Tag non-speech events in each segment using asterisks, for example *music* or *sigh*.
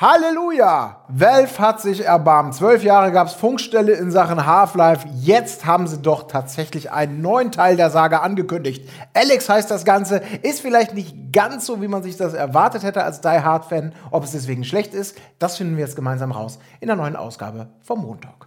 Halleluja! Valve hat sich erbarmt. Zwölf Jahre gab es Funkstelle in Sachen Half-Life. Jetzt haben sie doch tatsächlich einen neuen Teil der Saga angekündigt. Alex heißt das Ganze. Ist vielleicht nicht ganz so, wie man sich das erwartet hätte als Die Hard-Fan. Ob es deswegen schlecht ist, das finden wir jetzt gemeinsam raus in der neuen Ausgabe vom Montag.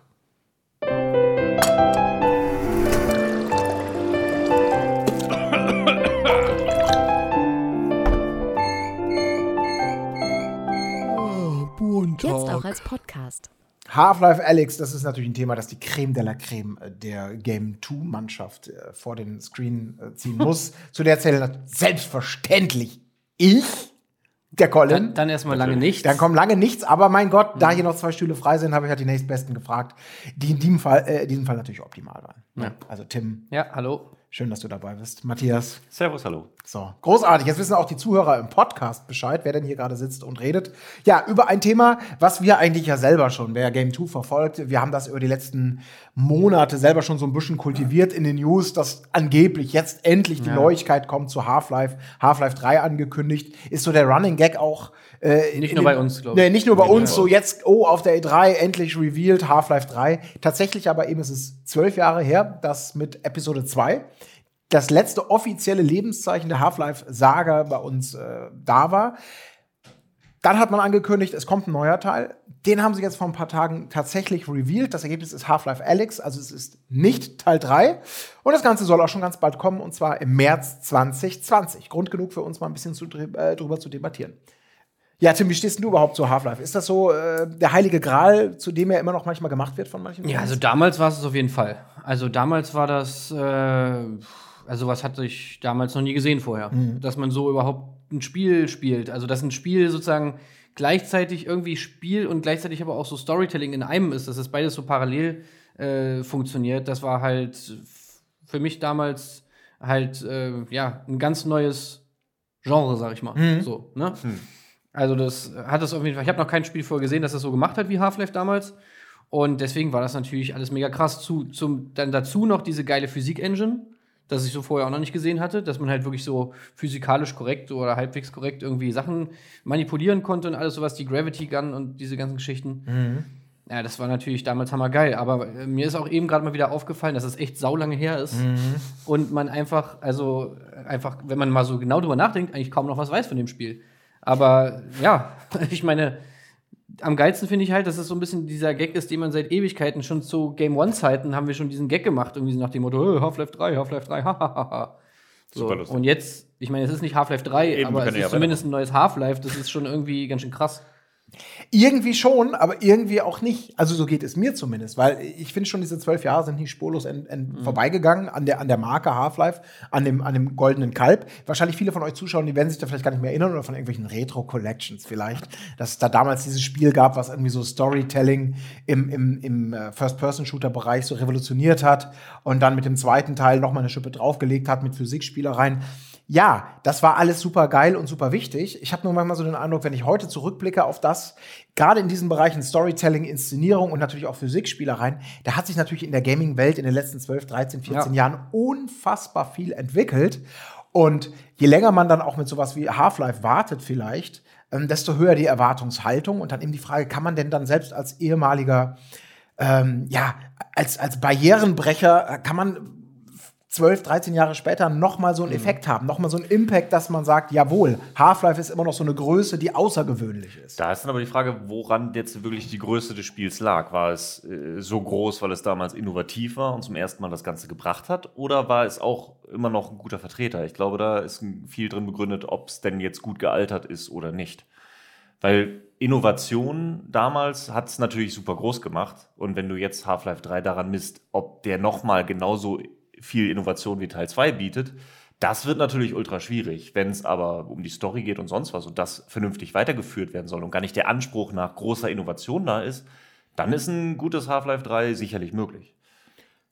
Jetzt auch als Podcast. Half-Life Alex, das ist natürlich ein Thema, das die Creme de la Creme äh, der Game 2-Mannschaft äh, vor den Screen äh, ziehen *laughs* muss. Zu der zählt selbstverständlich ich, der Colin. Dann, dann erstmal lange nichts. Dann kommt lange nichts, aber mein Gott, mhm. da hier noch zwei Stühle frei sind, habe ich halt die nächstbesten gefragt, die in diesem Fall, äh, in diesem Fall natürlich optimal waren. Ja. Also Tim. Ja, hallo. Schön, dass du dabei bist. Matthias. Servus, hallo. So, großartig. Jetzt wissen auch die Zuhörer im Podcast Bescheid, wer denn hier gerade sitzt und redet. Ja, über ein Thema, was wir eigentlich ja selber schon, wer Game 2 verfolgt, wir haben das über die letzten Monate selber schon so ein bisschen kultiviert in den News, dass angeblich jetzt endlich die ja. Neuigkeit kommt zu Half-Life, Half-Life 3 angekündigt. Ist so der Running Gag auch. Äh, nicht nur den, bei uns, glaube ich. Nee, nicht nur bei uns, so jetzt, oh, auf der E3 endlich revealed Half-Life 3. Tatsächlich aber eben ist es zwölf Jahre her, dass mit Episode 2 das letzte offizielle Lebenszeichen der Half-Life-Saga bei uns äh, da war. Dann hat man angekündigt, es kommt ein neuer Teil. Den haben sie jetzt vor ein paar Tagen tatsächlich revealed. Das Ergebnis ist Half-Life Alyx, also es ist nicht Teil 3. Und das Ganze soll auch schon ganz bald kommen, und zwar im März 2020. Grund genug für uns mal ein bisschen zu, äh, drüber zu debattieren. Ja, Tim, wie stehst du überhaupt zu Half-Life? Ist das so äh, der heilige Gral, zu dem er immer noch manchmal gemacht wird von manchen? Ja, also damals war es auf jeden Fall. Also damals war das. Äh also was hatte ich damals noch nie gesehen vorher, mhm. dass man so überhaupt ein Spiel spielt. Also dass ein Spiel sozusagen gleichzeitig irgendwie Spiel und gleichzeitig aber auch so Storytelling in einem ist, dass das beides so parallel äh, funktioniert. Das war halt für mich damals halt äh, ja ein ganz neues Genre, sag ich mal. Mhm. So, ne? Mhm. Also das hat es auf jeden Fall. Ich habe noch kein Spiel vorher gesehen, das das so gemacht hat wie Half-Life damals. Und deswegen war das natürlich alles mega krass. Zu, zum, dann dazu noch diese geile Physik-Engine das ich so vorher auch noch nicht gesehen hatte, dass man halt wirklich so physikalisch korrekt oder halbwegs korrekt irgendwie Sachen manipulieren konnte und alles sowas, die Gravity Gun und diese ganzen Geschichten. Mhm. Ja, das war natürlich damals hammergeil, aber äh, mir ist auch eben gerade mal wieder aufgefallen, dass es echt saulange her ist mhm. und man einfach, also einfach, wenn man mal so genau drüber nachdenkt, eigentlich kaum noch was weiß von dem Spiel. Aber ja, *laughs* ich meine, am geilsten finde ich halt, dass es so ein bisschen dieser Gag ist, den man seit Ewigkeiten schon zu Game One-Zeiten haben wir schon diesen Gag gemacht, irgendwie nach dem Motto, Half-Life 3, Half-Life 3, *laughs* hahaha. so. Und jetzt, ich meine, es ist nicht Half-Life 3, Eben, aber es ist ja zumindest ein neues Half-Life, das ist schon irgendwie ganz schön krass. Irgendwie schon, aber irgendwie auch nicht. Also so geht es mir zumindest, weil ich finde schon, diese zwölf Jahre sind nicht spurlos en, en mhm. vorbeigegangen an der, an der Marke Half-Life, an dem, an dem goldenen Kalb. Wahrscheinlich viele von euch Zuschauern, die werden sich da vielleicht gar nicht mehr erinnern oder von irgendwelchen Retro-Collections vielleicht, dass es da damals dieses Spiel gab, was irgendwie so Storytelling im, im, im äh, First-Person-Shooter-Bereich so revolutioniert hat und dann mit dem zweiten Teil nochmal eine Schippe draufgelegt hat mit Physikspielereien ja, das war alles super geil und super wichtig. Ich habe nur manchmal so den Eindruck, wenn ich heute zurückblicke auf das, gerade in diesen Bereichen Storytelling, Inszenierung und natürlich auch Physikspielereien, da hat sich natürlich in der Gaming-Welt in den letzten 12, 13, 14 ja. Jahren unfassbar viel entwickelt. Und je länger man dann auch mit sowas wie Half-Life wartet vielleicht, ähm, desto höher die Erwartungshaltung. Und dann eben die Frage, kann man denn dann selbst als ehemaliger, ähm, ja, als, als Barrierenbrecher, äh, kann man 12, 13 Jahre später nochmal so einen mhm. Effekt haben, nochmal so einen Impact, dass man sagt, jawohl, Half-Life ist immer noch so eine Größe, die außergewöhnlich ist. Da ist dann aber die Frage, woran jetzt wirklich die Größe des Spiels lag. War es äh, so groß, weil es damals innovativ war und zum ersten Mal das Ganze gebracht hat? Oder war es auch immer noch ein guter Vertreter? Ich glaube, da ist viel drin begründet, ob es denn jetzt gut gealtert ist oder nicht. Weil Innovation damals hat es natürlich super groß gemacht. Und wenn du jetzt Half-Life 3 daran misst, ob der nochmal genauso viel Innovation wie Teil 2 bietet. Das wird natürlich ultra schwierig. Wenn es aber um die Story geht und sonst was und das vernünftig weitergeführt werden soll und gar nicht der Anspruch nach großer Innovation da ist, dann ist ein gutes Half-Life 3 sicherlich möglich.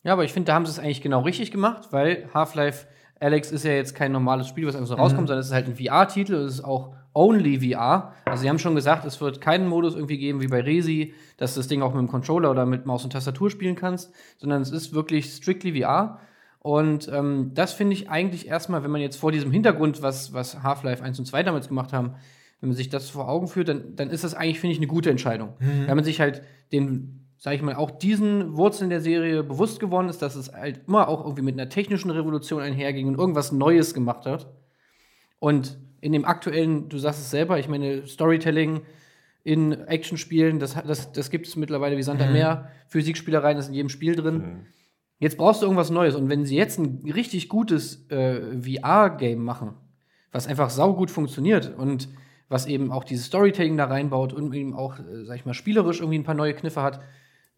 Ja, aber ich finde, da haben sie es eigentlich genau richtig gemacht, weil Half-Life Alex ist ja jetzt kein normales Spiel, was einfach so mhm. rauskommt, sondern es ist halt ein VR-Titel, es ist auch only VR. Also sie haben schon gesagt, es wird keinen Modus irgendwie geben wie bei Resi, dass du das Ding auch mit dem Controller oder mit Maus und Tastatur spielen kannst, sondern es ist wirklich strictly VR. Und ähm, das finde ich eigentlich erstmal, wenn man jetzt vor diesem Hintergrund, was, was Half-Life 1 und 2 damals gemacht haben, wenn man sich das vor Augen führt, dann, dann ist das eigentlich, finde ich, eine gute Entscheidung. Mhm. Wenn man sich halt den, sag ich mal, auch diesen Wurzeln der Serie bewusst geworden ist, dass es halt immer auch irgendwie mit einer technischen Revolution einherging und irgendwas Neues gemacht hat. Und in dem aktuellen, du sagst es selber, ich meine, Storytelling in Actionspielen, das, das, das gibt es mittlerweile wie Sand am Meer. Physikspielereien ist in jedem Spiel drin. Jetzt brauchst du irgendwas Neues. Und wenn sie jetzt ein richtig gutes äh, VR-Game machen, was einfach saugut funktioniert und was eben auch dieses Storytelling da reinbaut und eben auch, äh, sag ich mal, spielerisch irgendwie ein paar neue Kniffe hat,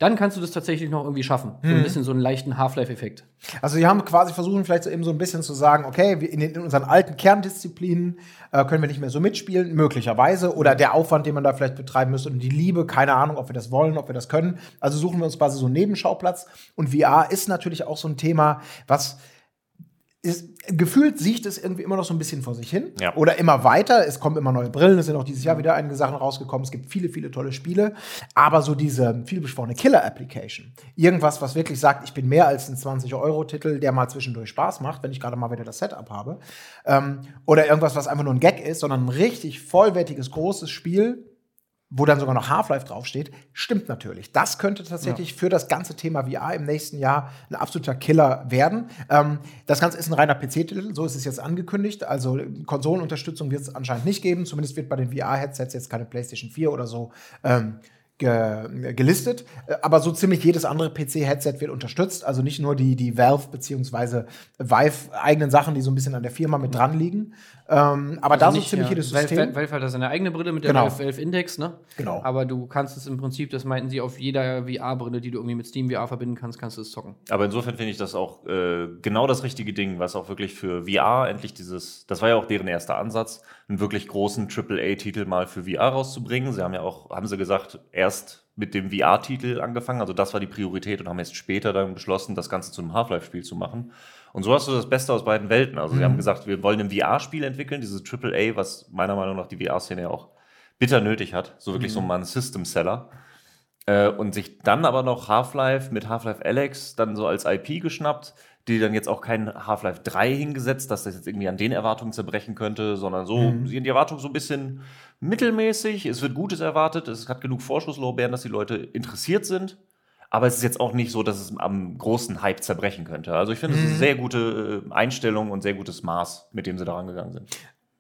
dann kannst du das tatsächlich noch irgendwie schaffen. So ein bisschen so einen leichten Half-Life-Effekt. Also sie haben quasi versucht, vielleicht so eben so ein bisschen zu sagen, okay, in, den, in unseren alten Kerndisziplinen äh, können wir nicht mehr so mitspielen, möglicherweise. Oder der Aufwand, den man da vielleicht betreiben müsste und die Liebe, keine Ahnung, ob wir das wollen, ob wir das können. Also suchen wir uns quasi so einen Nebenschauplatz. Und VR ist natürlich auch so ein Thema, was ist, gefühlt sieht es irgendwie immer noch so ein bisschen vor sich hin. Ja. Oder immer weiter. Es kommen immer neue Brillen. Es sind auch dieses Jahr wieder einige Sachen rausgekommen. Es gibt viele, viele tolle Spiele. Aber so diese viel besprochene Killer-Application. Irgendwas, was wirklich sagt, ich bin mehr als ein 20-Euro-Titel, der mal zwischendurch Spaß macht, wenn ich gerade mal wieder das Setup habe. Ähm, oder irgendwas, was einfach nur ein Gag ist, sondern ein richtig vollwertiges, großes Spiel, wo dann sogar noch Half-Life draufsteht, stimmt natürlich. Das könnte tatsächlich für das ganze Thema VR im nächsten Jahr ein absoluter Killer werden. Ähm, das Ganze ist ein reiner PC-Titel, so ist es jetzt angekündigt. Also Konsolenunterstützung wird es anscheinend nicht geben. Zumindest wird bei den VR-Headsets jetzt keine PlayStation 4 oder so ähm, ge gelistet. Äh, Aber so ziemlich jedes andere PC-Headset wird unterstützt. Also nicht nur die, die Valve bzw. Vive-eigenen Sachen, die so ein bisschen an der Firma mit dran liegen. Ähm, aber da so nicht, ziemlich ja, jedes Valve, System. Valve hat da seine eigene Brille mit der Genau. Valve, Valve Index, ne? Genau. Aber du kannst es im Prinzip, das meinten sie, auf jeder VR-Brille, die du irgendwie mit Steam VR verbinden kannst, kannst du es zocken. Aber insofern finde ich das auch äh, genau das richtige Ding, was auch wirklich für VR endlich dieses, das war ja auch deren erster Ansatz, einen wirklich großen AAA-Titel mal für VR rauszubringen. Sie haben ja auch, haben sie gesagt, erst mit dem VR-Titel angefangen, also das war die Priorität und haben jetzt später dann beschlossen, das Ganze zu einem Half-Life-Spiel zu machen. Und so hast du das Beste aus beiden Welten. Also sie haben gesagt, wir wollen ein VR-Spiel entwickeln, dieses AAA, was meiner Meinung nach die VR-Szene ja auch bitter nötig hat. So wirklich so mal ein System-Seller. Äh, und sich dann aber noch Half-Life mit Half-Life Alex dann so als IP geschnappt, die dann jetzt auch kein Half-Life 3 hingesetzt, dass das jetzt irgendwie an den Erwartungen zerbrechen könnte, sondern so, sie haben die Erwartungen so ein bisschen mittelmäßig, es wird Gutes erwartet, es hat genug Vorschusslorbeeren, dass die Leute interessiert sind. Aber es ist jetzt auch nicht so, dass es am großen Hype zerbrechen könnte. Also ich finde, es ist eine sehr gute äh, Einstellung und sehr gutes Maß, mit dem sie da rangegangen sind.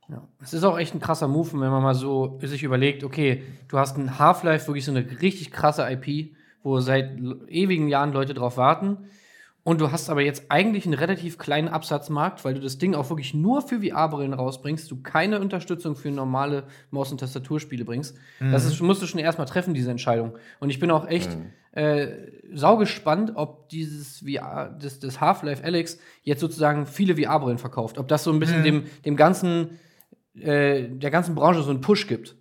Ja. Es ist auch echt ein krasser Move, wenn man mal so sich überlegt, okay, du hast ein Half-Life, wirklich so eine richtig krasse IP, wo seit ewigen Jahren Leute drauf warten. Und du hast aber jetzt eigentlich einen relativ kleinen Absatzmarkt, weil du das Ding auch wirklich nur für VR-Brillen rausbringst, du keine Unterstützung für normale Maus- und Tastaturspiele bringst. Das ist, musst du schon erstmal treffen, diese Entscheidung. Und ich bin auch echt äh, saugespannt, ob dieses VR, das, das Half-Life Alex jetzt sozusagen viele VR-Brillen verkauft. Ob das so ein bisschen dem, dem ganzen, äh, der ganzen Branche so einen Push gibt.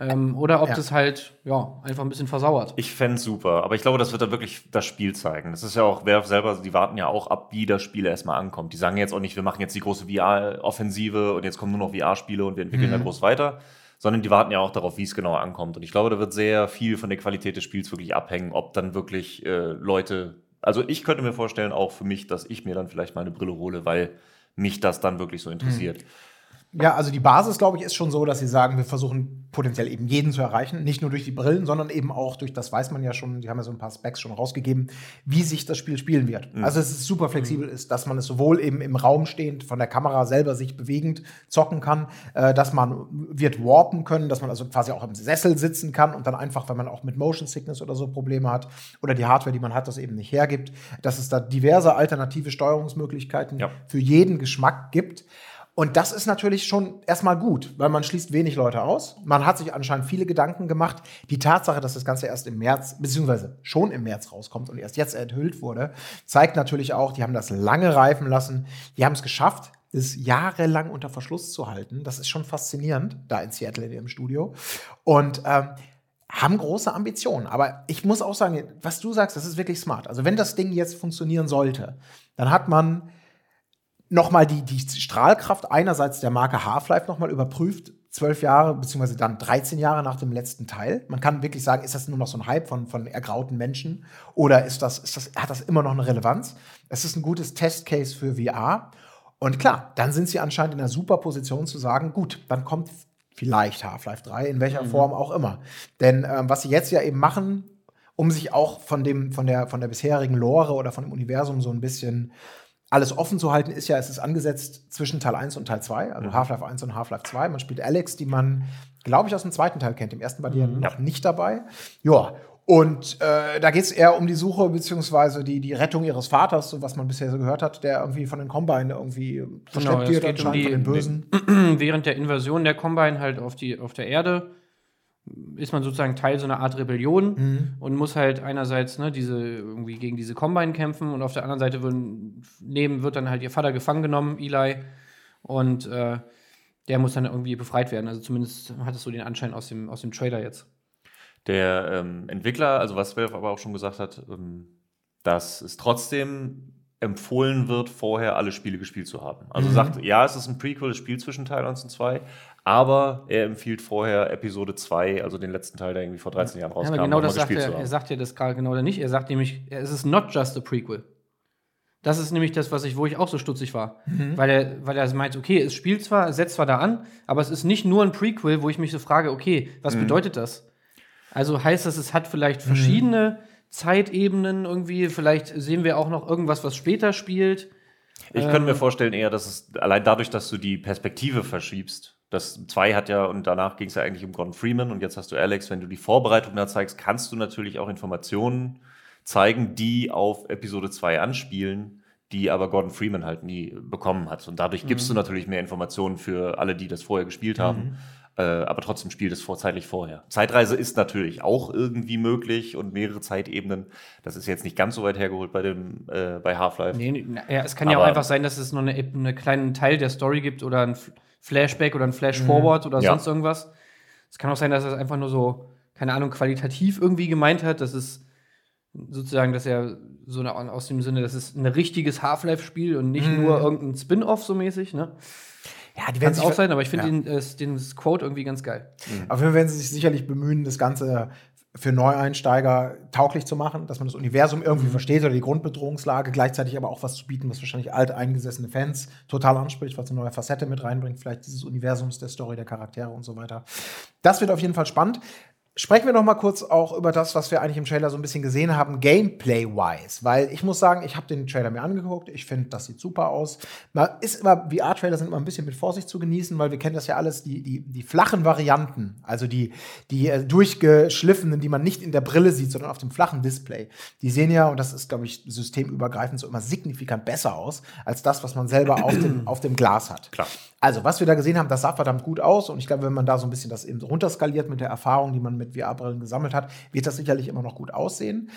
Ähm, oder ob Ja. das halt, ja, einfach ein bisschen versauert. Ich fände super, aber ich glaube, das wird dann wirklich das Spiel zeigen. Das ist ja auch, Valve selber, die warten ja auch ab, wie das Spiel erstmal ankommt. Die sagen jetzt auch nicht, wir machen jetzt die große VR-Offensive und jetzt kommen nur noch VR-Spiele und wir entwickeln da groß weiter, sondern die warten ja auch darauf, wie es genau ankommt. Und ich glaube, da wird sehr viel von der Qualität des Spiels wirklich abhängen, ob dann wirklich äh, Leute, also ich könnte mir vorstellen, auch für mich, dass ich mir dann vielleicht mal eine Brille hole, weil mich das dann wirklich so interessiert. Ja, also die Basis, glaube ich, ist schon so, dass sie sagen, wir versuchen potenziell eben jeden zu erreichen. Nicht nur durch die Brillen, sondern eben auch durch, das weiß man ja schon, die haben ja so ein paar Specs schon rausgegeben, wie sich das Spiel spielen wird. Also es ist super flexibel ist, dass man es sowohl eben im Raum stehend, von der Kamera selber sich bewegend zocken kann, äh, dass man wird warpen können, dass man also quasi auch im Sessel sitzen kann und dann einfach, wenn man auch mit Motion Sickness oder so Probleme hat oder die Hardware, die man hat, das eben nicht hergibt, dass es da diverse alternative Steuerungsmöglichkeiten Ja. für jeden Geschmack gibt. Und das ist natürlich schon erstmal gut, weil man schließt wenig Leute aus. Man hat sich anscheinend viele Gedanken gemacht. Die Tatsache, dass das Ganze erst im März, beziehungsweise schon im März rauskommt und erst jetzt enthüllt wurde, zeigt natürlich auch, die haben das lange reifen lassen. Die haben es geschafft, das jahrelang unter Verschluss zu halten. Das ist schon faszinierend, da in Seattle in ihrem Studio. Und ähm, haben große Ambitionen. Aber ich muss auch sagen, was du sagst, das ist wirklich smart. Also wenn das Ding jetzt funktionieren sollte, dann hat man nochmal die, die Strahlkraft einerseits der Marke Half-Life nochmal überprüft, zwölf Jahre, beziehungsweise dann 13 Jahre nach dem letzten Teil. Man kann wirklich sagen, ist das nur noch so ein Hype von, von ergrauten Menschen oder ist das, ist das, hat das immer noch eine Relevanz? Es ist ein gutes Testcase für VR. Und klar, dann sind sie anscheinend in einer super Position zu sagen, gut, dann kommt vielleicht Half-Life 3, in welcher Form auch immer. Denn ähm, was sie jetzt ja eben machen, um sich auch von dem, von der, von der bisherigen Lore oder von dem Universum so ein bisschen alles offen zu halten, ist ja, es ist angesetzt zwischen Teil 1 und Teil 2, also Half-Life 1 und Half-Life 2. Man spielt Alex, die man, glaube ich, aus dem zweiten Teil kennt. Im ersten war die ja noch nicht dabei. Ja. Und äh, da geht es eher um die Suche beziehungsweise die, die Rettung ihres Vaters, so was man bisher so gehört hat, der irgendwie von den Combine irgendwie es wird geht um anscheinend die- von den Bösen. *clears throat* Während der Invasion der Combine halt auf, die, auf der Erde ist man sozusagen Teil so einer Art Rebellion Mhm. und muss halt einerseits ne, diese, irgendwie gegen diese Combine kämpfen und auf der anderen Seite würden, neben wird dann halt ihr Vater gefangen genommen, Eli, und äh, der muss dann irgendwie befreit werden. Also zumindest hat es so den Anschein aus dem, aus dem Trailer jetzt. Der ähm, Entwickler, also was Valve aber auch schon gesagt hat, ähm, dass es trotzdem empfohlen wird, vorher alle Spiele gespielt zu haben. Also sagt, ja, es ist ein Prequel, das Spiel zwischen Teil 1 und 2, aber er empfiehlt vorher Episode 2, also den letzten Teil, der irgendwie vor 13 Jahren Ja, rauskam, aber genau das sagt gespielt er, zu er sagt ja das gerade genau oder nicht. Er sagt nämlich, es ist not just a prequel. Das ist nämlich das, was ich, wo ich auch so stutzig war. Weil er, weil er meint, okay, es spielt zwar, es setzt zwar da an, aber es ist nicht nur ein Prequel, wo ich mich so frage, okay, was bedeutet das? Also heißt das, es hat vielleicht verschiedene Zeitebenen irgendwie, vielleicht sehen wir auch noch irgendwas, was später spielt. Ich könnte mir vorstellen eher, dass es allein dadurch, dass du die Perspektive verschiebst, das 2 hat ja, und danach ging es ja eigentlich um Gordon Freeman und jetzt hast du Alex, wenn du die Vorbereitung da zeigst, kannst du natürlich auch Informationen zeigen, die auf Episode 2 anspielen, die aber Gordon Freeman halt nie bekommen hat. Und dadurch gibst du natürlich mehr Informationen für alle, die das vorher gespielt haben. Äh, aber trotzdem spielt es vorzeitlich vorher. Zeitreise ist natürlich auch irgendwie möglich und mehrere Zeitebenen. Das ist jetzt nicht ganz so weit hergeholt bei dem äh, bei Half-Life. Nee, nee, ja, es kann ja auch Aber- einfach sein, dass es nur eine, einen kleinen Teil der Story gibt oder ein Flashback oder ein Flash-Forward oder Ja. sonst irgendwas. Es kann auch sein, dass er es einfach nur so, keine Ahnung, qualitativ irgendwie gemeint hat. Das ist sozusagen, dass er so eine, aus dem Sinne, das ist ein richtiges Half-Life-Spiel und nicht nur irgendein Spin-off so mäßig. Ne? Ja, die werden es auch sein, aber ich finde Ja. den, äh, den Quote irgendwie ganz geil. Auf jeden Fall werden sie sich sicherlich bemühen, das Ganze für Neueinsteiger tauglich zu machen, dass man das Universum irgendwie Mhm. versteht oder die Grundbedrohungslage, gleichzeitig aber auch was zu bieten, was wahrscheinlich alteingesessene Fans total anspricht, was eine neue Facette mit reinbringt, vielleicht dieses Universums, der Story, der Charaktere und so weiter. Das wird auf jeden Fall spannend. Sprechen wir noch mal kurz auch über das, was wir eigentlich im Trailer so ein bisschen gesehen haben, Gameplay-wise. Weil ich muss sagen, ich habe den Trailer mir angeguckt. Ich finde, das sieht super aus. Man ist immer, VR-Trailer sind immer ein bisschen mit Vorsicht zu genießen, weil wir kennen das ja alles, die, die, die flachen Varianten, also die, die äh, durchgeschliffenen, die man nicht in der Brille sieht, sondern auf dem flachen Display. Die sehen ja, und das ist, glaube ich, systemübergreifend so immer signifikant besser aus, als das, was man selber auf dem, auf dem Glas hat. Klar. Also, was wir da gesehen haben, das sah verdammt gut aus. Und ich glaube, wenn man da so ein bisschen das eben runterskaliert mit der Erfahrung, die man mit VR-Brillen gesammelt hat, wird das sicherlich immer noch gut aussehen.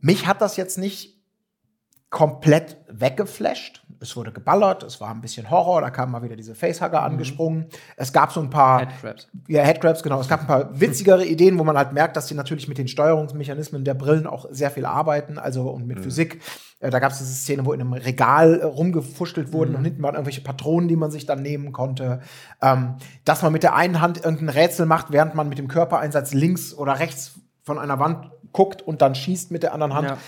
Mich hat das jetzt nicht komplett weggeflasht. Es wurde geballert, es war ein bisschen Horror, da kamen mal wieder diese Facehugger angesprungen. Es gab so ein paar Headcrabs. ja, Headcrabs, genau. Es gab ein paar *laughs* witzigere Ideen, wo man halt merkt, dass die natürlich mit den Steuerungsmechanismen der Brillen auch sehr viel arbeiten, also und mit Physik. Äh, Da gab es diese Szene, wo in einem Regal äh, rumgefuchtelt wurden und hinten waren irgendwelche Patronen, die man sich dann nehmen konnte. Ähm, dass man mit der einen Hand irgendein Rätsel macht, während man mit dem Körpereinsatz links oder rechts von einer Wand guckt und dann schießt mit der anderen Hand. Ja.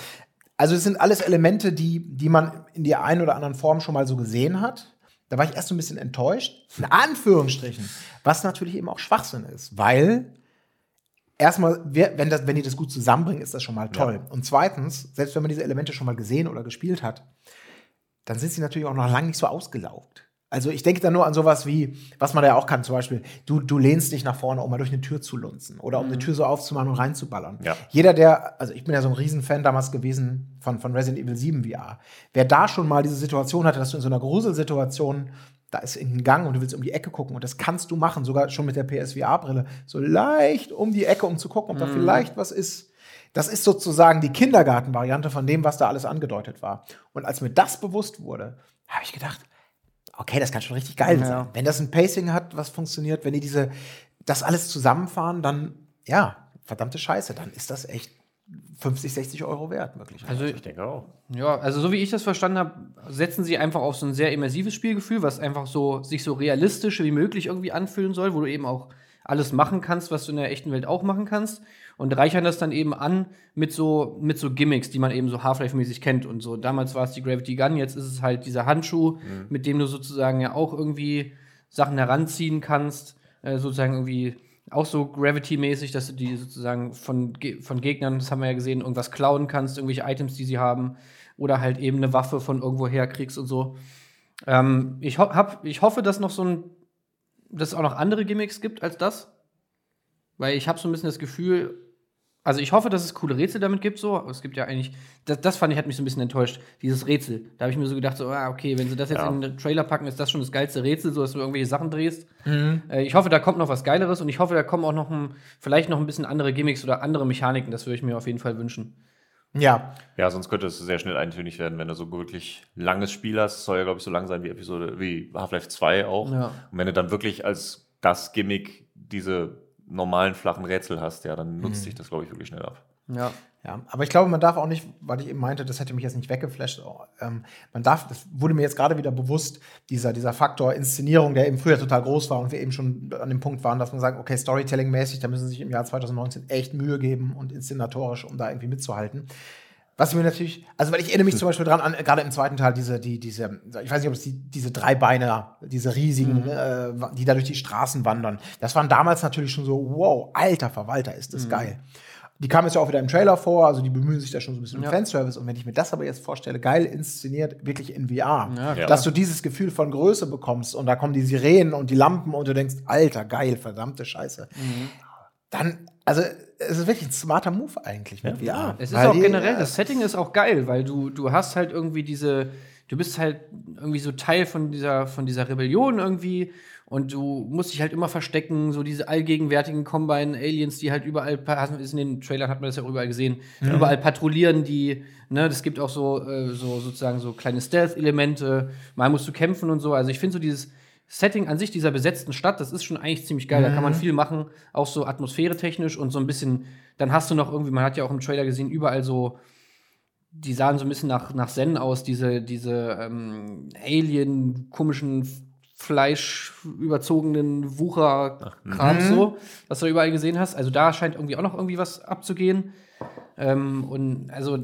Also es sind alles Elemente, die, die man in der einen oder anderen Form schon mal so gesehen hat. Da war ich erst so ein bisschen enttäuscht, in Anführungsstrichen, was natürlich eben auch Schwachsinn ist, weil erstmal, wenn, das, wenn die das gut zusammenbringen, ist das schon mal toll. Und zweitens, selbst wenn man diese Elemente schon mal gesehen oder gespielt hat, dann sind sie natürlich auch noch lange nicht so ausgelaugt. Also ich denke da nur an sowas wie, was man da ja auch kann, zum Beispiel, du, du lehnst dich nach vorne, um mal durch eine Tür zu lunzen oder um eine Tür so aufzumachen und reinzuballern. Ja. Jeder, der, also ich bin ja so ein Riesenfan damals gewesen von, von Resident Evil 7 VR. Wer da schon mal diese Situation hatte, dass du in so einer Gruselsituation, da ist irgendein Gang und du willst um die Ecke gucken und das kannst du machen, sogar schon mit der PSVR-Brille, so leicht um die Ecke, um zu gucken, ob da vielleicht was ist. Das ist sozusagen die Kindergartenvariante von dem, was da alles angedeutet war. Und als mir das bewusst wurde, habe ich gedacht, okay, das kann schon richtig geil Ja. sein. Wenn das ein Pacing hat, was funktioniert, wenn die diese, das alles zusammenfahren, dann, ja, verdammte Scheiße, dann ist das echt 50, 60 Euro wert, möglicherweise. Also Ich denke auch. Ja, also so wie ich das verstanden habe, setzen sie einfach auf so ein sehr immersives Spielgefühl, was einfach so sich so realistisch wie möglich irgendwie anfühlen soll, wo du eben auch alles machen kannst, was du in der echten Welt auch machen kannst und reichern das dann eben an mit so mit so Gimmicks, die man eben so Half-Life-mäßig kennt und so. Damals war es die Gravity Gun, jetzt ist es halt dieser Handschuh, mit dem du sozusagen ja auch irgendwie Sachen heranziehen kannst. äh, sozusagen irgendwie auch so Gravity-mäßig, dass du die sozusagen von, von Gegnern, das haben wir ja gesehen, irgendwas klauen kannst, irgendwelche Items, die sie haben, oder halt eben eine Waffe von irgendwo her kriegst und so. Ähm, ich, ho hab, ich hoffe, dass noch so ein, dass es auch noch andere Gimmicks gibt als das. Weil ich habe so ein bisschen das Gefühl, also ich hoffe, dass es coole Rätsel damit gibt, so. Aber es gibt ja eigentlich, das, das fand ich, hat mich so ein bisschen enttäuscht, dieses Rätsel. Da habe ich mir so gedacht, so, ah, okay, wenn sie das jetzt Ja. in den Trailer packen, ist das schon das geilste Rätsel, so dass du irgendwelche Sachen drehst. Äh, ich hoffe, da kommt noch was Geileres und ich hoffe, da kommen auch noch ein, vielleicht noch ein bisschen andere Gimmicks oder andere Mechaniken. Das würde ich mir auf jeden Fall wünschen. Ja, Ja, sonst könnte es sehr schnell eintönig werden, wenn du so wirklich langes Spiel hast. Es soll ja, glaube ich, so lang sein wie Episode, wie Half-Life 2 auch. Ja. Und wenn du dann wirklich als das Gimmick diese normalen flachen Rätsel hast, ja, dann nutzt sich das, glaube ich, wirklich schnell ab. Ja. Ja, aber ich glaube, man darf auch nicht, weil ich eben meinte, das hätte mich jetzt nicht weggeflasht, auch, ähm, man darf, das wurde mir jetzt gerade wieder bewusst, dieser, dieser Faktor Inszenierung, der eben früher total groß war und wir eben schon an dem Punkt waren, dass man sagt, okay, Storytelling-mäßig, da müssen sie sich im Jahr 2019 echt Mühe geben und inszenatorisch, um da irgendwie mitzuhalten. Was mir natürlich, also weil ich erinnere mich zum Beispiel dran an, gerade im zweiten Teil, diese, die, diese, ich weiß nicht, ob es die, diese drei Beine, diese riesigen, äh, die da durch die Straßen wandern. Das waren damals natürlich schon so, wow, alter Verwalter, ist das geil. Die kamen jetzt ja auch wieder im Trailer vor, also die bemühen sich da schon so ein bisschen Ja. um Fanservice. Und wenn ich mir das aber jetzt vorstelle, geil inszeniert, wirklich in VR, Ja, dass du dieses Gefühl von Größe bekommst und da kommen die Sirenen und die Lampen und du denkst, alter, geil, verdammte Scheiße. Dann, also, es ist wirklich ein smarter Move eigentlich mit VR. Es ist Weil auch die- generell, das Setting ist auch geil, weil du, du hast halt irgendwie diese, du bist halt irgendwie so Teil von dieser, von dieser Rebellion irgendwie und du musst dich halt immer verstecken, so diese allgegenwärtigen Combine-Aliens, die halt überall, in den Trailern hat man das ja auch überall gesehen, überall patrouillieren die, ne, das gibt auch so, äh, so sozusagen so kleine Stealth-Elemente, mal musst du kämpfen und so, also ich finde so dieses Setting an sich dieser besetzten Stadt, das ist schon eigentlich ziemlich geil. Da kann man viel machen, auch so atmosphäretechnisch und so ein bisschen. Dann hast du noch irgendwie, man hat ja auch im Trailer gesehen, überall so, die sahen so ein bisschen nach, nach Zen aus, diese, diese ähm, Alien, komischen, Fleisch überzogenen Wucher-Krams so, was du überall gesehen hast. Also da scheint irgendwie auch noch irgendwie was abzugehen. Ähm, und also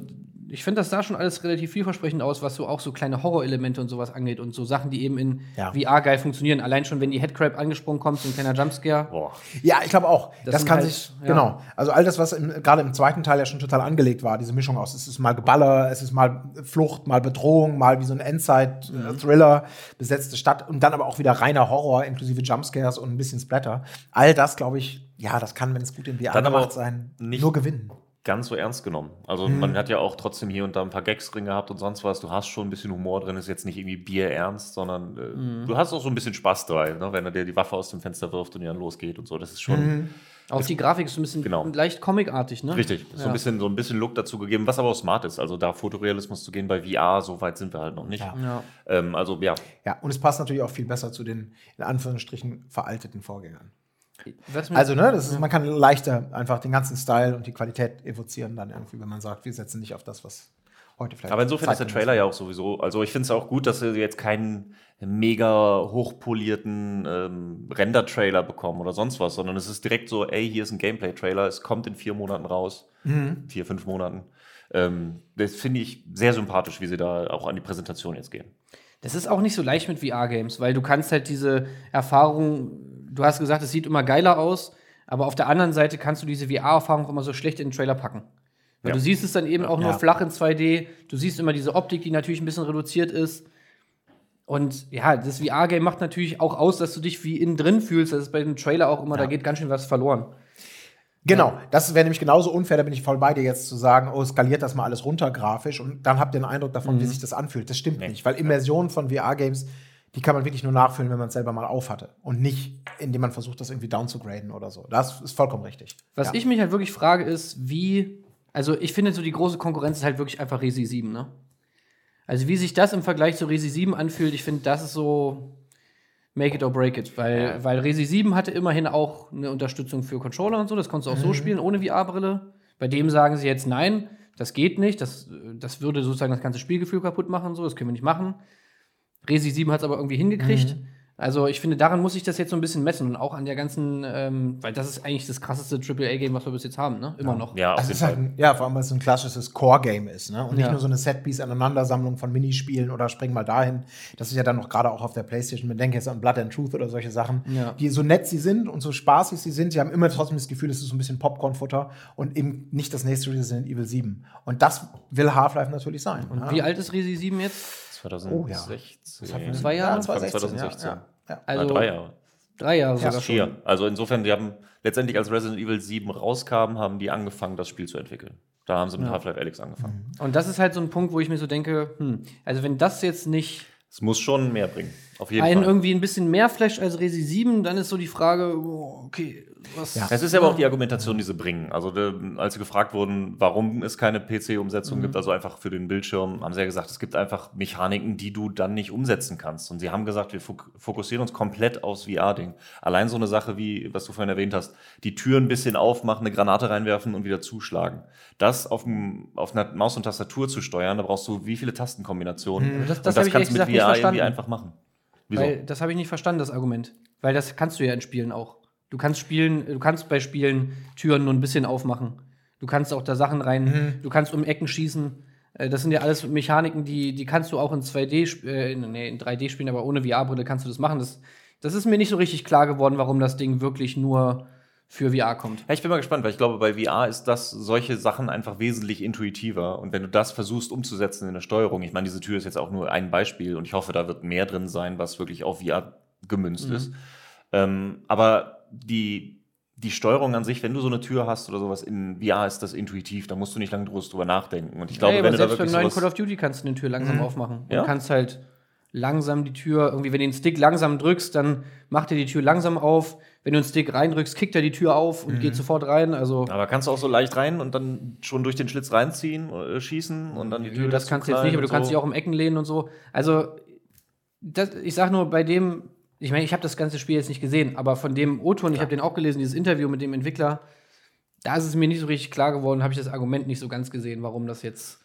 ich finde, das sah schon alles relativ vielversprechend aus, was so auch so kleine Horrorelemente und sowas angeht und so Sachen, die eben in Ja. VR geil funktionieren. Allein schon, wenn die Headcrab angesprungen kommt, so ein kleiner Jumpscare. Boah. Ja, ich glaube auch. Das, Das kann halt- sich, ja. genau. Also all das, was gerade im zweiten Teil ja schon total angelegt war, diese Mischung aus, es ist mal Geballer, es ist mal Flucht, mal Bedrohung, mal wie so ein Endzeit-Thriller, besetzte Stadt und dann aber auch wieder reiner Horror, inklusive Jumpscares und ein bisschen Splatter. All das, glaube ich, ja, das kann, wenn es gut in VR Dann gemacht sein, nicht- nur gewinnen. Ganz so ernst genommen. Also man hat ja auch trotzdem hier und da ein paar Gags drin gehabt und sonst was. Du hast schon ein bisschen Humor drin, ist jetzt nicht irgendwie bierernst, sondern äh, du hast auch so ein bisschen Spaß dabei, ne? wenn er dir die Waffe aus dem Fenster wirft und die dann losgeht und so. Das ist schon Auch die Grafik ist so ein bisschen Genau. leicht comicartig, ne? richtig. So, Ja. ein bisschen, so ein bisschen Look dazu gegeben, was aber auch smart ist. Also da Fotorealismus zu gehen bei VR, so weit sind wir halt noch nicht. Ja. Ja. Ähm, also ja, Ja, und es passt natürlich auch viel besser zu den, in Anführungsstrichen, veralteten Vorgängern. Also, ne, das ist, man kann leichter einfach den ganzen Style und die Qualität evozieren, dann irgendwie, wenn man sagt, wir setzen nicht auf das, was heute vielleicht. Aber insofern ist der Trailer ja auch sowieso, also ich finde es auch gut, dass wir jetzt keinen mega hochpolierten ähm, Render-Trailer bekommen oder sonst was, sondern es ist direkt so, ey, hier ist ein Gameplay-Trailer, es kommt in vier Monaten raus, vier, fünf Monaten. Ähm, das finde ich sehr sympathisch, wie sie da auch an die Präsentation jetzt gehen. Das ist auch nicht so leicht mit VR-Games, weil du kannst halt diese Erfahrung, du hast gesagt, es sieht immer geiler aus, aber auf der anderen Seite kannst du diese VR-Erfahrung auch immer so schlecht in den Trailer packen. Weil Ja. du siehst es dann eben auch nur Ja. flach in 2D, du siehst immer diese Optik, die natürlich ein bisschen reduziert ist. Und ja, das VR-Game macht natürlich auch aus, dass du dich wie innen drin fühlst. Das ist bei dem Trailer auch immer, da geht ganz schön was verloren. Genau, das wäre nämlich genauso unfair, da bin ich voll bei dir jetzt zu sagen, oh, skaliert das mal alles runter grafisch und dann habt ihr einen Eindruck davon, wie sich das anfühlt. Das stimmt nicht, weil Immersion von VR-Games, die kann man wirklich nur nachfühlen, wenn man es selber mal aufhatte und nicht, indem man versucht, das irgendwie downzugraden oder so. Das ist vollkommen richtig. Was ja. ich mich halt wirklich frage, ist, wie. Also, ich finde, so die große Konkurrenz ist halt wirklich einfach Resi 7, ne? Also, wie sich das im Vergleich zu Resi 7 anfühlt, ich finde, das ist so. Make it or break it. Weil, weil Resi 7 hatte immerhin auch eine Unterstützung für Controller und so. Das konntest du auch so spielen, ohne VR-Brille. Bei dem sagen sie jetzt, nein, das geht nicht. Das, das würde sozusagen das ganze Spielgefühl kaputt machen. und So. Das können wir nicht machen. Resi 7 hat es aber irgendwie hingekriegt. Also ich finde, daran muss ich das jetzt so ein bisschen messen und auch an der ganzen, ähm, weil das ist eigentlich das krasseste AAA-Game, was wir bis jetzt haben, ne? Immer noch. Ja, auf Also ist halt, ein, ja, vor allem, weil es so ein klassisches Core-Game ist, ne? Und nicht Ja. nur so eine Set-Piece-Aneinandersammlung von Minispielen oder spring mal dahin. Das ist ja dann noch gerade auch auf der Playstation. Man denkt jetzt an Blood and Truth oder solche Sachen, Ja. die so nett sie sind und so spaßig sie sind. Sie haben immer trotzdem das Gefühl, es ist so ein bisschen Popcorn-Futter und eben nicht das nächste Resident Evil 7. Und das will Half-Life natürlich sein. Und ja. wie alt ist Resi 7 jetzt? 2016. Zwei Jahre? Ja, 2016, 2016. Ja, ja, ja. Also drei Jahre. drei Jahre sogar Ja, schon. Vier. Also insofern, die haben letztendlich, als Resident Evil 7 rauskam, haben die angefangen, das Spiel zu entwickeln. Da haben sie mit Half-Life Alyx angefangen. Und das ist halt so ein Punkt, wo ich mir so denke, hm, also wenn das jetzt nicht Es muss schon mehr bringen. Auf jeden einen Fall. irgendwie ein bisschen mehr flasht als Resi 7, dann ist so die Frage, oh, okay, was. Ja. Es ist aber auch die Argumentation, die sie bringen. Also, de, als sie gefragt wurden, warum es keine PC-Umsetzung gibt, also einfach für den Bildschirm, haben sie ja gesagt, es gibt einfach Mechaniken, die du dann nicht umsetzen kannst. Und sie haben gesagt, wir fok fokussieren uns komplett aufs VR-Ding. Allein so eine Sache wie, was du vorhin erwähnt hast, die Tür ein bisschen aufmachen, eine Granate reinwerfen und wieder zuschlagen. Das auf, dem, auf einer Maus und Tastatur zu steuern, da brauchst du wie viele Tastenkombinationen. Das- das und das ich kannst du mit VR irgendwie einfach machen. Wieso? Weil das habe ich nicht verstanden, das Argument. Weil das kannst du ja in Spielen auch. Du kannst spielen, du kannst bei Spielen Türen nur ein bisschen aufmachen. Du kannst auch da Sachen rein, Mhm. du kannst um Ecken schießen. Äh, Das sind ja alles Mechaniken, die, die kannst du auch in 2D, sp- äh, nee, in 3D spielen, aber ohne VR-Brille kannst du das machen. Das, das ist mir nicht so richtig klar geworden, warum das Ding wirklich nur für VR kommt. Ja, ich bin mal gespannt, weil ich glaube, bei VR ist das solche Sachen einfach wesentlich intuitiver. Und wenn du das versuchst umzusetzen in der Steuerung, ich meine, diese Tür ist jetzt auch nur ein Beispiel und ich hoffe, da wird mehr drin sein, was wirklich auf VR gemünzt ist. Ähm, aber die, die Steuerung an sich, wenn du so eine Tür hast oder sowas in VR, ist das intuitiv, da musst du nicht lange groß drüber nachdenken. Und ich glaube, Ey, wenn aber du da selbst beim wirklich neuen Call of Duty kannst du eine Tür langsam aufmachen. Ja? Du kannst halt langsam die Tür, irgendwie, wenn du den Stick langsam drückst, dann macht er die Tür langsam auf. Wenn du den Stick reindrückst, kickt er die Tür auf und geht sofort rein. Also, aber kannst du auch so leicht rein und dann schon durch den Schlitz reinziehen, äh, schießen und dann die Tür das kannst du jetzt nicht, aber du und kannst so. dich auch um Ecken lehnen und so. Also, das, ich sag nur, bei dem, ich meine, ich habe das ganze Spiel jetzt nicht gesehen, aber von dem O-Ton, ich habe den auch gelesen, dieses Interview mit dem Entwickler, da ist es mir nicht so richtig klar geworden, habe ich das Argument nicht so ganz gesehen, warum das jetzt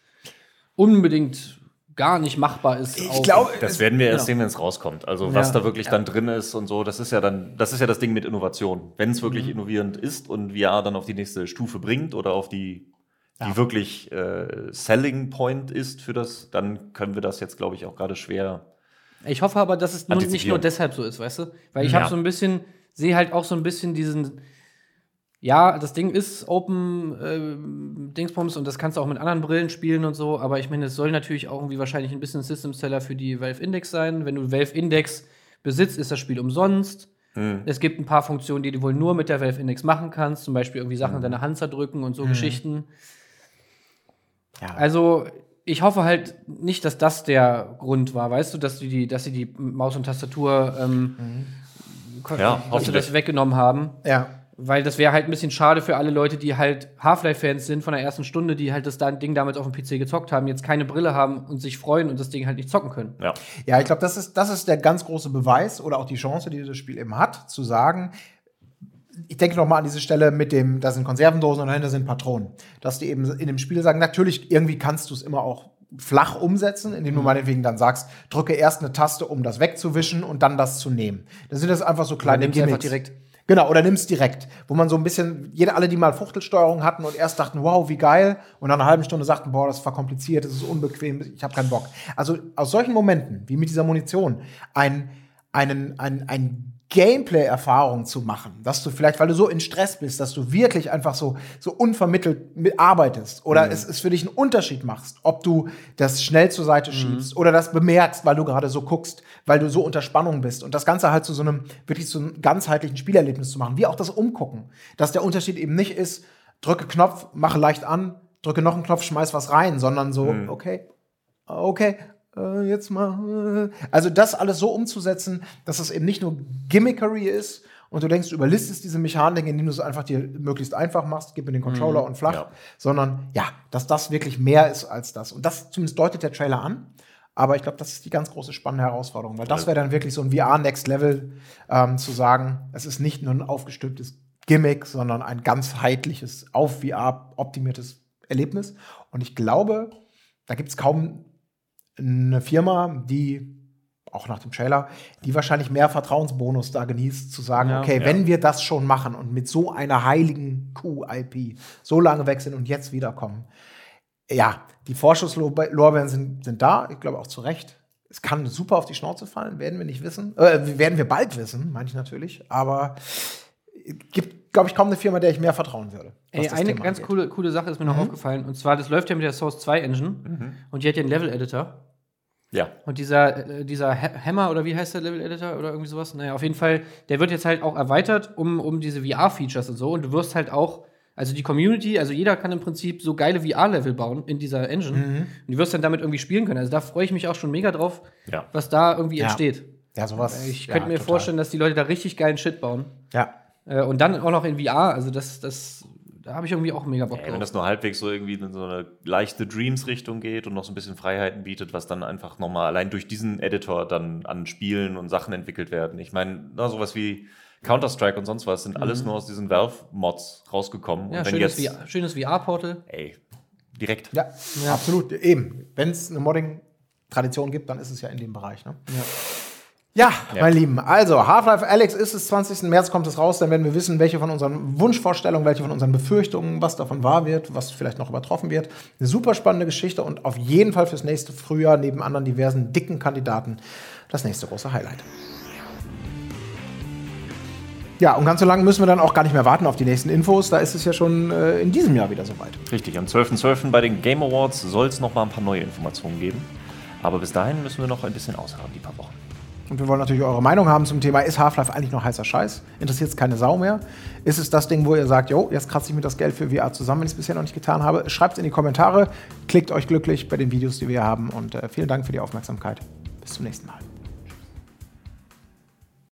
unbedingt gar nicht machbar ist. Ich glaube, Das werden wir erst Ja. sehen, wenn es rauskommt. Also was Ja. da wirklich dann drin ist und so, das ist ja dann, das ist ja das Ding mit Innovation. Wenn es Mhm. wirklich innovierend ist und VR dann auf die nächste Stufe bringt oder auf die, die wirklich äh, Selling Point ist für das, dann können wir das jetzt, glaube ich, auch gerade schwer. Ich hoffe aber, dass es nun nicht nur deshalb so ist, weißt du? Weil ich Ja. habe so ein bisschen, sehe halt auch so ein bisschen diesen, ja, das Ding ist Open äh, Dingsbums und das kannst du auch mit anderen Brillen spielen und so, aber ich meine, es soll natürlich auch irgendwie wahrscheinlich ein bisschen System Seller für die Valve Index sein. Wenn du Valve Index besitzt, ist das Spiel umsonst. Es gibt ein paar Funktionen, die du wohl nur mit der Valve Index machen kannst, zum Beispiel irgendwie Sachen in deine Hand zerdrücken und so Geschichten. Ja. Also, ich hoffe halt nicht, dass das der Grund war, weißt du, dass die, die dass sie die Maus und Tastatur, ähm, ko- Ja, dass sie das weggenommen haben. ja. Weil das wäre halt ein bisschen schade für alle Leute, die halt Half-Life-Fans sind von der ersten Stunde, die halt das da- Ding damals auf dem PC gezockt haben, jetzt keine Brille haben und sich freuen und das Ding halt nicht zocken können. Ja. Ja, ich glaube, das ist, das ist der ganz große Beweis oder auch die Chance, die dieses Spiel eben hat, zu sagen, ich denke noch mal an diese Stelle mit dem, da sind Konservendosen und dahinter sind Patronen. Dass die eben in dem Spiel sagen, natürlich, irgendwie kannst du es immer auch flach umsetzen, indem du meinetwegen dann sagst, drücke erst eine Taste, um das wegzuwischen und dann das zu nehmen. Dann sind das einfach so kleine nimm's einfach Gimmicks. direkt. Genau, oder nimm's direkt. Wo man so ein bisschen, jede, alle, die mal Fuchtelsteuerung hatten und erst dachten, wow, wie geil, und nach einer halben Stunde sagten, boah, das war kompliziert, das ist unbequem, ich habe keinen Bock. Also aus solchen Momenten, wie mit dieser Munition, ein, einen, ein, ein Gameplay-Erfahrung zu machen, dass du vielleicht, weil du so in Stress bist, dass du wirklich einfach so, so unvermittelt mit arbeitest oder es, es für dich einen Unterschied machst, ob du das schnell zur Seite schiebst oder das bemerkst, weil du gerade so guckst, weil du so unter Spannung bist und das Ganze halt zu so einem, wirklich zu einem ganzheitlichen Spielerlebnis zu machen, wie auch das Umgucken, dass der Unterschied eben nicht ist, drücke Knopf, mache leicht an, drücke noch einen Knopf, schmeiß was rein, sondern so, okay, okay, äh, jetzt mal. Äh. Also das alles so umzusetzen, dass es eben nicht nur Gimmickery ist und du denkst, du überlistest diese Mechanik, indem du es einfach dir möglichst einfach machst, gib mir den Controller und flach, Ja. sondern ja, dass das wirklich mehr ist als das. Und das zumindest deutet der Trailer an. Aber ich glaube, das ist die ganz große spannende Herausforderung, weil das wäre dann wirklich so ein VR Next Level ähm, zu sagen, es ist nicht nur ein aufgestülptes Gimmick, sondern ein ganzheitliches, auf VR optimiertes Erlebnis. Und ich glaube, da gibt es kaum eine Firma, die auch nach dem Trailer, die wahrscheinlich mehr Vertrauensbonus da genießt, zu sagen, Ja. okay, Ja. wenn wir das schon machen und mit so einer heiligen Kuh-IP so lange weg sind und jetzt wiederkommen, ja, die Vorschusslorbeeren sind, sind da, ich glaube auch zu Recht. Es kann super auf die Schnauze fallen, werden wir nicht wissen. Äh, werden wir bald wissen, meine ich natürlich. Aber es gibt, glaube ich, kaum eine Firma, der ich mehr vertrauen würde. Ey, eine Thema ganz angeht. coole, coole Sache ist mir noch aufgefallen. Und zwar, das läuft ja mit der Source 2 Engine. Und die hat ja einen Level-Editor. Ja. Und dieser, äh, dieser Ha- Hammer oder wie heißt der Level Editor oder irgendwie sowas? Naja, auf jeden Fall, der wird jetzt halt auch erweitert um, um diese VR-Features und so. Und du wirst halt auch, also die Community, also jeder kann im Prinzip so geile VR-Level bauen in dieser Engine. Und du wirst dann damit irgendwie spielen können. Also da freue ich mich auch schon mega drauf, Ja. was da irgendwie Ja. entsteht. Ja, sowas. Ich ja, könnte mir total. vorstellen, dass die Leute da richtig geilen Shit bauen. Ja. Äh, und dann auch noch in VR. Also das, das, da habe ich irgendwie auch mega Bock Ey, drauf. wenn das nur halbwegs so irgendwie in so eine leichte Dreams-Richtung geht und noch so ein bisschen Freiheiten bietet, was dann einfach nochmal allein durch diesen Editor dann an Spielen und Sachen entwickelt werden. Ich meine, sowas wie Counter-Strike und sonst was sind alles nur aus diesen Valve-Mods rausgekommen. Mhm. ja, und wenn schönes, VR schönes VR-Portal. ey, direkt. Ja, absolut. Eben. Wenn es eine Modding-Tradition gibt, dann ist es ja in dem Bereich. Ne? Ja. Meine Lieben. Also, Half-Life Alex ist es 20. März, kommt es raus. Dann werden wir wissen, welche von unseren Wunschvorstellungen, welche von unseren Befürchtungen, was davon wahr wird, was vielleicht noch übertroffen wird. Eine super spannende Geschichte und auf jeden Fall fürs nächste Frühjahr neben anderen diversen dicken Kandidaten das nächste große Highlight. Ja, und ganz so lange müssen wir dann auch gar nicht mehr warten auf die nächsten Infos. Da ist es ja schon äh, in diesem Jahr wieder soweit. Richtig, am 12.12. bei den Game Awards soll es noch mal ein paar neue Informationen geben. Aber bis dahin müssen wir noch ein bisschen ausharren, die paar Wochen. Und wir wollen natürlich eure Meinung haben zum Thema, ist Half-Life eigentlich noch heißer Scheiß? Interessiert es keine Sau mehr? Ist es das Ding, wo ihr sagt, jo, jetzt kratze ich mir das Geld für VR zusammen, wenn ich es bisher noch nicht getan habe? Schreibt es in die Kommentare, klickt euch glücklich bei den Videos, die wir haben und äh, vielen Dank für die Aufmerksamkeit. Bis zum nächsten Mal.